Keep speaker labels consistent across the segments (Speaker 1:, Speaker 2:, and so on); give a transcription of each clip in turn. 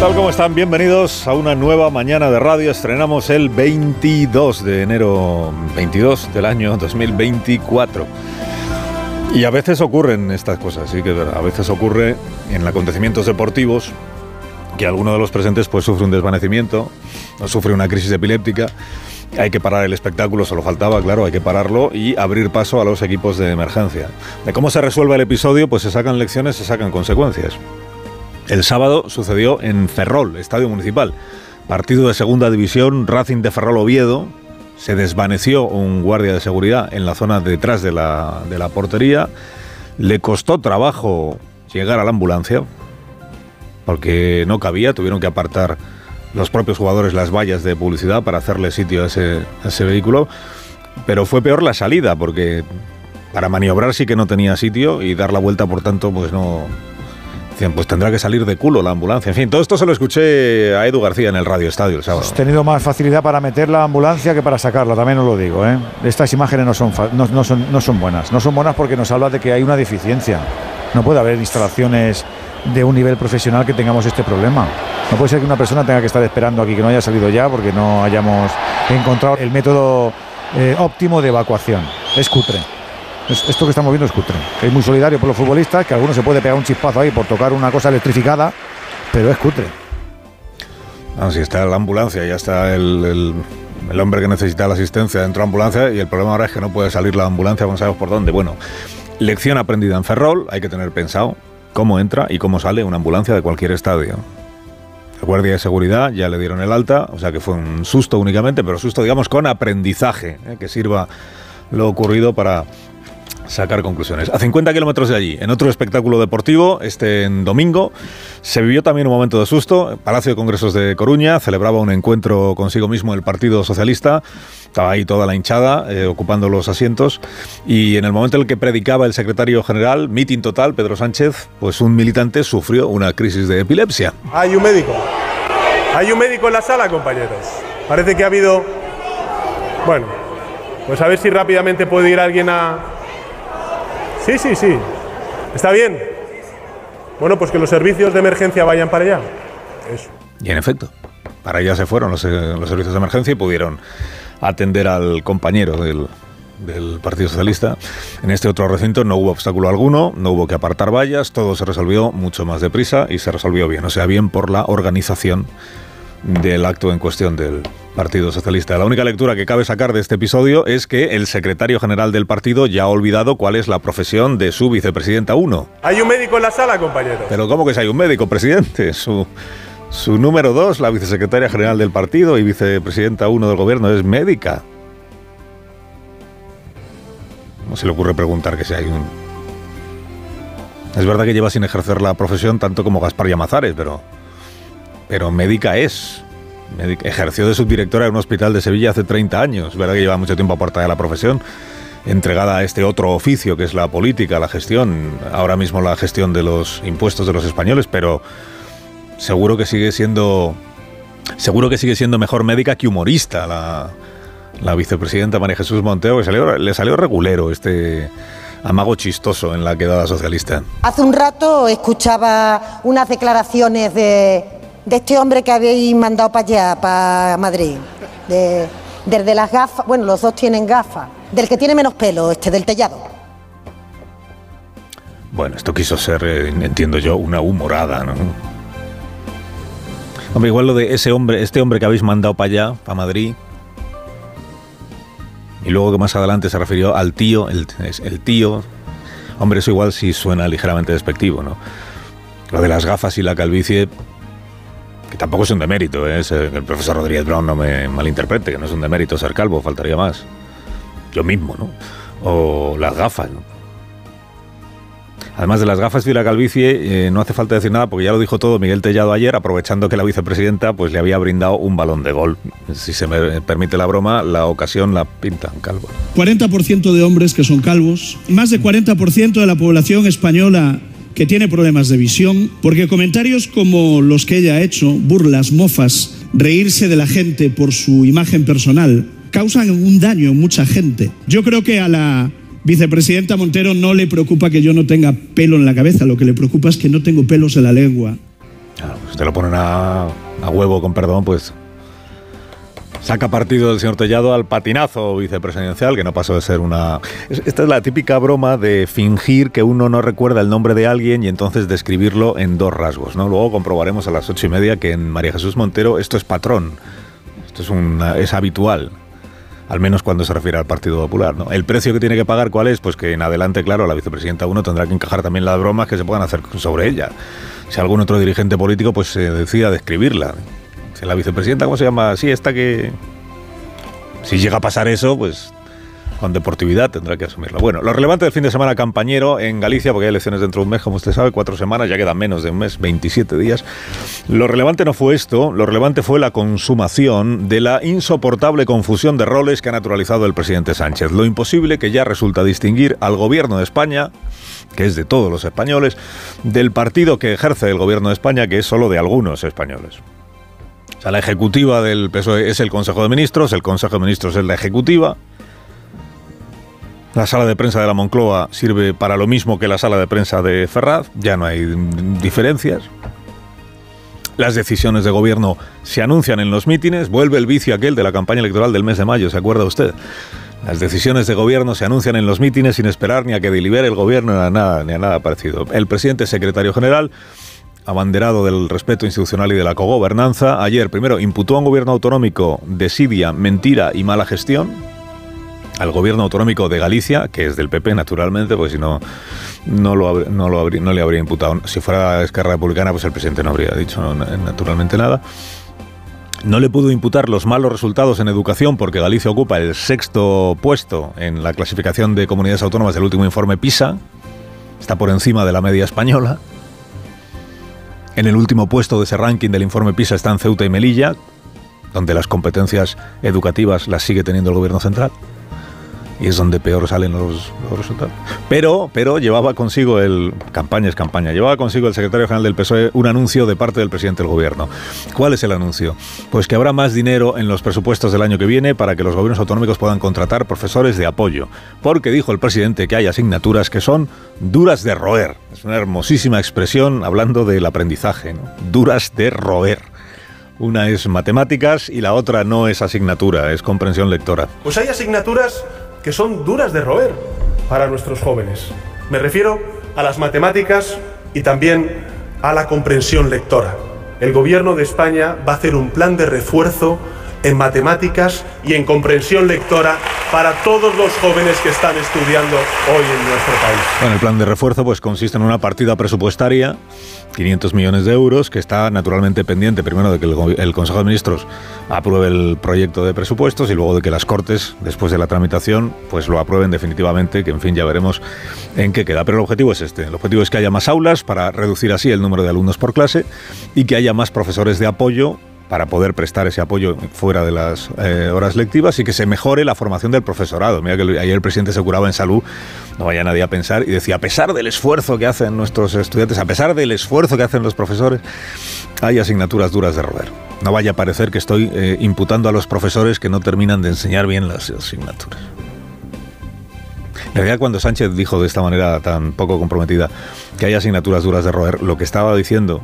Speaker 1: Tal? ¿Cómo están? Bienvenidos a una nueva mañana de radio. Estrenamos el 22 de enero 22 del año 2024. Y a veces ocurren estas cosas, sí que es. A veces ocurre en acontecimientos deportivos que alguno de los presentes pues sufre un desvanecimiento o sufre una crisis epiléptica. Hay que parar el espectáculo, solo faltaba, claro, hay que pararlo y abrir paso a los equipos de emergencia. De cómo se resuelve el episodio, pues se sacan lecciones, se sacan consecuencias. El sábado sucedió en Ferrol, estadio municipal. Partido de segunda división, Racing de Ferrol Oviedo. Se desvaneció un guardia de seguridad en la zona detrás de la, de la portería. Le costó trabajo llegar a la ambulancia porque no cabía, tuvieron que apartar los propios jugadores las vallas de publicidad para hacerle sitio a ese, a ese vehículo. Pero fue peor la salida porque para maniobrar sí que no tenía sitio y dar la vuelta, por tanto, pues no, Pues tendrá que salir de culo la ambulancia. En fin, todo esto se lo escuché a Edu García en el Radio Estadio el sábado.
Speaker 2: Hemos tenido más facilidad para meter la ambulancia que para sacarla, también os lo digo. ¿eh? Estas imágenes no son, no, no, son, no son buenas. No son buenas porque nos habla de que hay una deficiencia. No puede haber instalaciones de un nivel profesional que tengamos este problema. No puede ser que una persona tenga que estar esperando aquí, que no haya salido ya porque no hayamos encontrado el método eh, óptimo de evacuación. Es cutre. Esto que estamos viendo es cutre. Es muy solidario por los futbolistas, que alguno se puede pegar un chispazo ahí por tocar una cosa electrificada, pero es cutre.
Speaker 1: No, si está la ambulancia, ya está el, el, hombre que necesita la asistencia dentro de la ambulancia y el problema ahora es que no puede salir la ambulancia, no sabemos por dónde. Bueno, lección aprendida en Ferrol, hay que tener pensado cómo entra y cómo sale una ambulancia de cualquier estadio. El guardia de seguridad ya le dieron el alta, o sea que fue un susto únicamente, pero susto digamos con aprendizaje, ¿eh? que sirva lo ocurrido para sacar conclusiones. A 50 kilómetros de allí, en otro espectáculo deportivo, este en domingo, se vivió también un momento de susto. Palacio de Congresos de Coruña celebraba un encuentro consigo mismo el Partido Socialista. Estaba ahí toda la hinchada, eh, ocupando los asientos. Y en el momento en el que predicaba el secretario general, mitin total, Pedro Sánchez, pues un militante sufrió una crisis de epilepsia.
Speaker 3: Hay un médico. Hay un médico en la sala, compañeros. Parece que ha habido... Bueno, pues a ver si rápidamente puede ir alguien a, Sí, sí, sí. ¿Está bien? Bueno, pues que los servicios de emergencia vayan para allá. Eso.
Speaker 1: Y en efecto, para allá se fueron los, los servicios de emergencia y pudieron atender al compañero del, del Partido Socialista. En este otro recinto no hubo obstáculo alguno, no hubo que apartar vallas, todo se resolvió mucho más deprisa y se resolvió bien. O sea, bien por la organización del acto en cuestión del Partido Socialista. La única lectura que cabe sacar de este episodio es que el secretario general del partido ya ha olvidado cuál es la profesión de su vicepresidenta 1.
Speaker 3: Hay un médico en la sala, compañeros.
Speaker 1: Pero ¿cómo que si hay un médico, presidente? Su, su número 2, la vicesecretaria general del partido y vicepresidenta 1 del gobierno, es médica. ¿Cómo se le ocurre preguntar que si hay un... Es verdad que lleva sin ejercer la profesión tanto como Gaspar Llamazares, pero pero médica es. Ejerció de subdirectora en un hospital de Sevilla hace 30 años, verdad que lleva mucho tiempo apartada de la profesión, entregada a este otro oficio que es la política, la gestión, ahora mismo la gestión de los impuestos de los españoles, pero seguro que sigue siendo seguro que sigue siendo mejor médica que humorista la, la vicepresidenta María Jesús Monteo, que salió, le salió regulero este amago chistoso en la quedada socialista.
Speaker 4: Hace un rato escuchaba unas declaraciones de de este hombre que habéis mandado para allá, para Madrid. De, desde las gafas, bueno, los dos tienen gafas. Del que tiene menos pelo, este, del tellado.
Speaker 1: Bueno, esto quiso ser, eh, entiendo yo, una humorada, ¿no? Hombre, igual lo de ese hombre, este hombre que habéis mandado para allá, para Madrid. Y luego que más adelante se refirió al tío, el, el tío. Hombre, eso igual sí suena ligeramente despectivo, ¿no? Lo de las gafas y la calvicie, tampoco es un demérito, ¿eh? el profesor Rodríguez Brown no me malinterprete, que no es un demérito ser calvo, faltaría más. Yo mismo, ¿no? O las gafas, ¿no? Además de las gafas y la calvicie, eh, no hace falta decir nada porque ya lo dijo todo Miguel Tellado ayer, aprovechando que la vicepresidenta pues le había brindado un balón de gol. Si se me permite la broma, la ocasión la pintan calvo.
Speaker 5: 40% de hombres que son calvos, más de 40% de la población española que tiene problemas de visión, porque comentarios como los que ella ha hecho, burlas, mofas, reírse de la gente por su imagen personal, causan un daño en mucha gente. Yo creo que a la vicepresidenta Montero no le preocupa que yo no tenga pelo en la cabeza, lo que le preocupa es que no tengo pelos en la lengua.
Speaker 1: Claro, pues te lo ponen a huevo, con perdón, pues saca partido del señor Tellado al patinazo vicepresidencial, que no pasó de ser una... Es- Esta es la típica broma de fingir que uno no recuerda el nombre de alguien y entonces describirlo en dos rasgos, ¿no? Luego comprobaremos a las ocho y media que en María Jesús Montero esto es patrón, esto es, una- es habitual. Al menos cuando se refiere al Partido Popular. El precio que tiene que pagar, ¿cuál es? Pues que en adelante, claro, la vicepresidenta uno tendrá que encajar también las bromas que se puedan hacer sobre ella. Si algún otro dirigente político pues se decida describirla. La vicepresidenta, ¿cómo se llama? Sí, esta que... Si llega a pasar eso, pues con deportividad tendrá que asumirlo. Bueno, lo relevante del fin de semana campañero en Galicia, porque hay elecciones dentro de un mes, como usted sabe, cuatro semanas, ya quedan menos de un mes, 27 días. Lo relevante no fue esto, lo relevante fue la consumación de la insoportable confusión de roles que ha naturalizado el presidente Sánchez. Lo imposible que ya resulta distinguir al gobierno de España, que es de todos los españoles, del partido que ejerce el gobierno de España, que es solo de algunos españoles. O sea, la ejecutiva del PSOE es el Consejo de Ministros, el Consejo de Ministros es la ejecutiva. La sala de prensa de la Moncloa sirve para lo mismo que la sala de prensa de Ferraz, ya no hay diferencias. Las decisiones de gobierno se anuncian en los mítines, vuelve el vicio aquel de la campaña electoral del mes de mayo, ¿se acuerda usted? Las decisiones de gobierno se anuncian en los mítines sin esperar ni a que delibere el gobierno ni a nada, ni a nada parecido. El presidente secretario general abanderado del respeto institucional y de la cogobernanza, ayer primero imputó a un gobierno autonómico desidia, mentira y mala gestión, al gobierno autonómico de Galicia, que es del PP naturalmente, porque si no, no, lo, no, le habría imputado. Si fuera Esquerra Republicana, pues el presidente no habría dicho naturalmente nada. No le pudo imputar los malos resultados en educación porque Galicia ocupa el sexto puesto en la clasificación de comunidades autónomas del último informe PISA. Está por encima de la media española. En el último puesto de ese ranking del informe PISA están Ceuta y Melilla, donde las competencias educativas las sigue teniendo el gobierno central. Y es donde peor salen los, los resultados. Pero, pero llevaba consigo el. Campaña es campaña. Llevaba consigo el secretario general del PSOE un anuncio de parte del presidente del gobierno. ¿Cuál es el anuncio? Pues que habrá más dinero en los presupuestos del año que viene para que los gobiernos autonómicos puedan contratar profesores de apoyo. Porque dijo el presidente que hay asignaturas que son duras de roer. Es una hermosísima expresión hablando del aprendizaje. ¿no? Duras de roer. Una es matemáticas y la otra no es asignatura, es comprensión lectora.
Speaker 3: Pues hay asignaturas que son duras de roer para nuestros jóvenes. Me refiero a las matemáticas y también a la comprensión lectora. El gobierno de España va a hacer un plan de refuerzo en matemáticas y en comprensión lectora para todos los jóvenes que están estudiando hoy en nuestro país.
Speaker 1: Bueno, el plan de refuerzo pues consiste en una partida presupuestaria, 500 millones de euros, que está naturalmente pendiente primero de que el, el Consejo de Ministros apruebe el proyecto de presupuestos y luego de que las Cortes, después de la tramitación, pues lo aprueben definitivamente, que en fin ya veremos en qué queda. Pero el objetivo es este, el objetivo es que haya más aulas para reducir así el número de alumnos por clase y que haya más profesores de apoyo para poder prestar ese apoyo fuera de las eh, horas lectivas y que se mejore la formación del profesorado. Mira que ayer el presidente se curaba en salud, no vaya nadie a pensar, y decía, a pesar del esfuerzo que hacen nuestros estudiantes, a pesar del esfuerzo que hacen los profesores, hay asignaturas duras de roer. No vaya a parecer que estoy eh, imputando a los profesores que no terminan de enseñar bien las asignaturas. En realidad, cuando Sánchez dijo de esta manera tan poco comprometida que hay asignaturas duras de roer, lo que estaba diciendo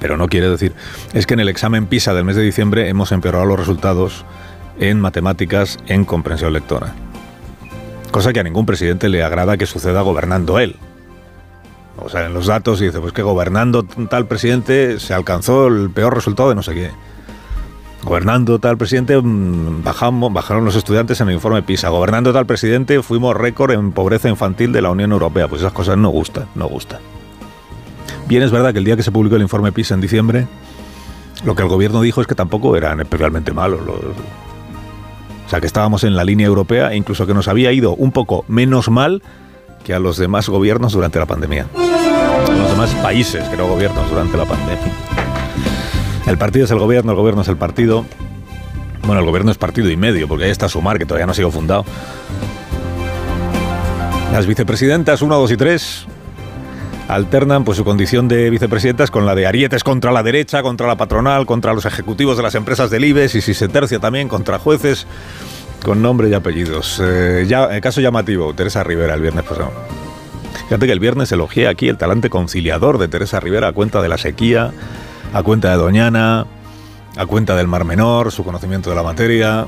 Speaker 1: pero no quiere decir, es que en el examen PISA del mes de diciembre hemos empeorado los resultados en matemáticas, en comprensión lectora. Cosa que a ningún presidente le agrada que suceda gobernando él. O sea, en los datos dice, pues que gobernando tal presidente se alcanzó el peor resultado de no sé qué. Gobernando tal presidente mm, bajamos, bajaron los estudiantes en el informe PISA. Gobernando tal presidente fuimos récord en pobreza infantil de la Unión Europea. Pues esas cosas no gustan, no gustan. Bien, es verdad que el día que se publicó el informe PISA en diciembre, lo que el gobierno dijo es que tampoco eran especialmente malos. los- o sea, que estábamos en la línea europea e incluso que nos había ido un poco menos mal que a los demás gobiernos durante la pandemia. A los demás países que no gobiernos durante la pandemia. El partido es el gobierno, el gobierno es el partido. Bueno, el gobierno es partido y medio, porque ahí está Sumar, que todavía no ha sido fundado. Las vicepresidentas 1, 2 y 3 alternan pues su condición de vicepresidentas con la de arietes contra la derecha, contra la patronal, contra los ejecutivos de las empresas del IBEX y si se tercia también contra jueces con nombre y apellidos. Eh, ya, el caso llamativo, Teresa Rivera el viernes pasado. Fíjate que el viernes elogié aquí el talante conciliador de Teresa Rivera a cuenta de la sequía, a cuenta de Doñana, a cuenta del Mar Menor, su conocimiento de la materia,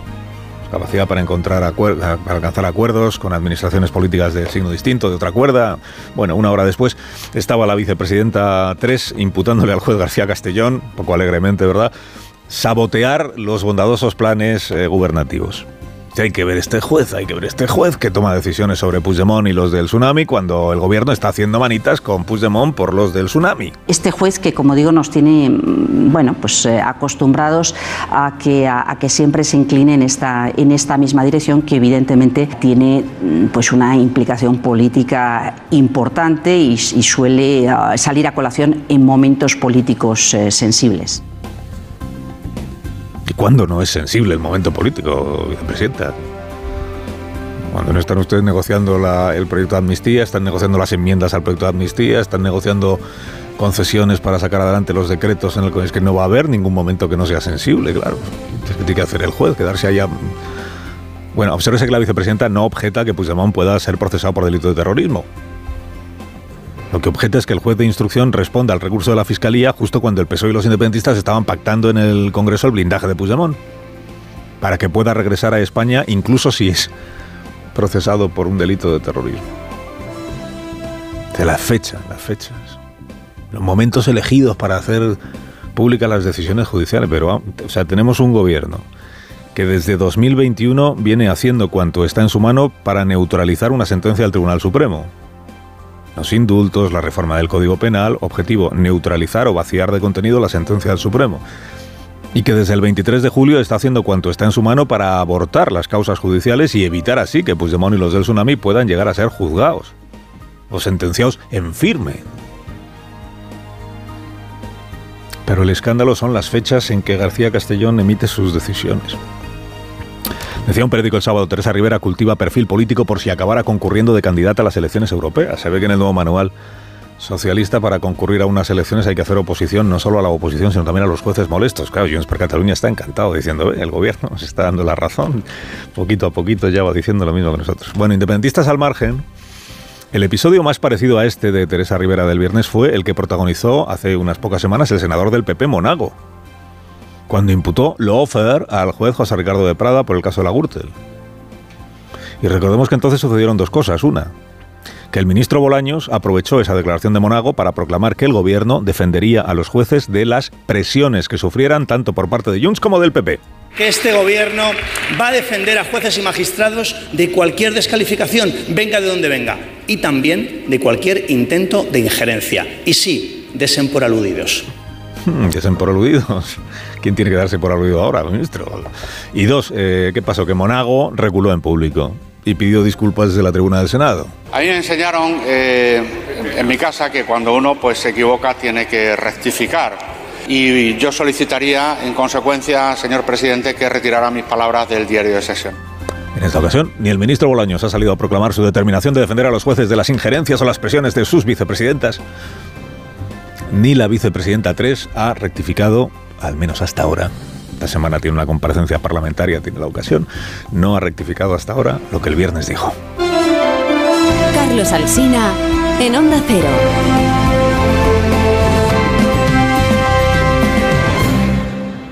Speaker 1: capacidad para encontrar para alcanzar acuerdos con administraciones políticas de signo distinto, de otra cuerda. Bueno, una hora después estaba la vicepresidenta 3 imputándole al juez García Castellón, poco alegremente, ¿verdad?, sabotear los bondadosos planes eh, gubernativos hay que ver este juez, hay que ver este juez que toma decisiones sobre Puigdemont y los del tsunami cuando el gobierno está haciendo manitas con Puigdemont por los del tsunami.
Speaker 6: Este juez que, como digo, nos tiene mm, bueno, pues, eh, acostumbrados a que, a, que siempre se incline en esta, en esta misma dirección que evidentemente tiene mm, pues, una implicación política importante y, suele ah, salir a colación en momentos políticos eh, sensibles.
Speaker 1: ¿Y cuándo no es sensible el momento político, vicepresidenta? Cuando no están ustedes negociando el proyecto de amnistía, están negociando las enmiendas al proyecto de amnistía, están negociando concesiones para sacar adelante los decretos en el que es que no va a haber ningún momento que no sea sensible, claro. Es que tiene que hacer el juez, quedarse allá. Bueno, obsérvese que la vicepresidenta no objeta que Puigdemont pueda ser procesado por delito de terrorismo. Lo que objeta es que el juez de instrucción responda al recurso de la Fiscalía justo cuando el PSOE y los independentistas estaban pactando en el Congreso el blindaje de Puigdemont, para que pueda regresar a España incluso si es procesado por un delito de terrorismo. De la fecha, las fechas, los momentos elegidos para hacer públicas las decisiones judiciales, pero o sea, tenemos un gobierno que desde 2021 viene haciendo cuanto está en su mano para neutralizar una sentencia del Tribunal Supremo los indultos, la reforma del Código Penal, objetivo neutralizar o vaciar de contenido la sentencia del Supremo. Y que desde el 23 de julio está haciendo cuanto está en su mano para abortar las causas judiciales y evitar así que Puigdemont y los del tsunami puedan llegar a ser juzgados o sentenciados en firme. Pero el escándalo son las fechas en que García Castellón emite sus decisiones. Decía un periódico el sábado, Teresa Rivera cultiva perfil político por si acabara concurriendo de candidata a las elecciones europeas. Se ve que en el nuevo manual socialista para concurrir a unas elecciones hay que hacer oposición no solo a la oposición, sino también a los jueces molestos. Claro, Junts per Cataluña está encantado diciendo, el gobierno se está dando la razón. Poquito a poquito ya va diciendo lo mismo que nosotros. Bueno, independentistas al margen, el episodio más parecido a este de Teresa Rivera del viernes fue el que protagonizó hace unas pocas semanas el senador del PP Monago cuando imputó Lofer al juez José Ricardo de Prada por el caso de la Gürtel. Y recordemos que entonces sucedieron dos cosas. Una, que el ministro Bolaños aprovechó esa declaración de Monago para proclamar que el gobierno defendería a los jueces de las presiones que sufrieran tanto por parte de Junts como del PP.
Speaker 7: Que este gobierno va a defender a jueces y magistrados de cualquier descalificación, venga de donde venga, y también de cualquier intento de injerencia. Y sí, desen por aludidos.
Speaker 1: Desen por aludidos. ¿Quién tiene que darse por aludido ahora, ministro? Y dos, eh, ¿qué pasó? Que Monago reculó en público y pidió disculpas desde la tribuna del Senado.
Speaker 8: A mí me enseñaron eh, en mi casa que cuando uno pues, se equivoca tiene que rectificar. Y yo solicitaría, en consecuencia, señor presidente, que retirara mis palabras del diario de sesión.
Speaker 1: En esta ocasión, ni el ministro Bolaños ha salido a proclamar su determinación de defender a los jueces de las injerencias o las presiones de sus vicepresidentas, ni la vicepresidenta 3 ha rectificado al menos hasta ahora, esta semana tiene una comparecencia parlamentaria, tiene la ocasión, no ha rectificado hasta ahora lo que el viernes dijo.
Speaker 9: Carlos Alsina, en Onda Cero.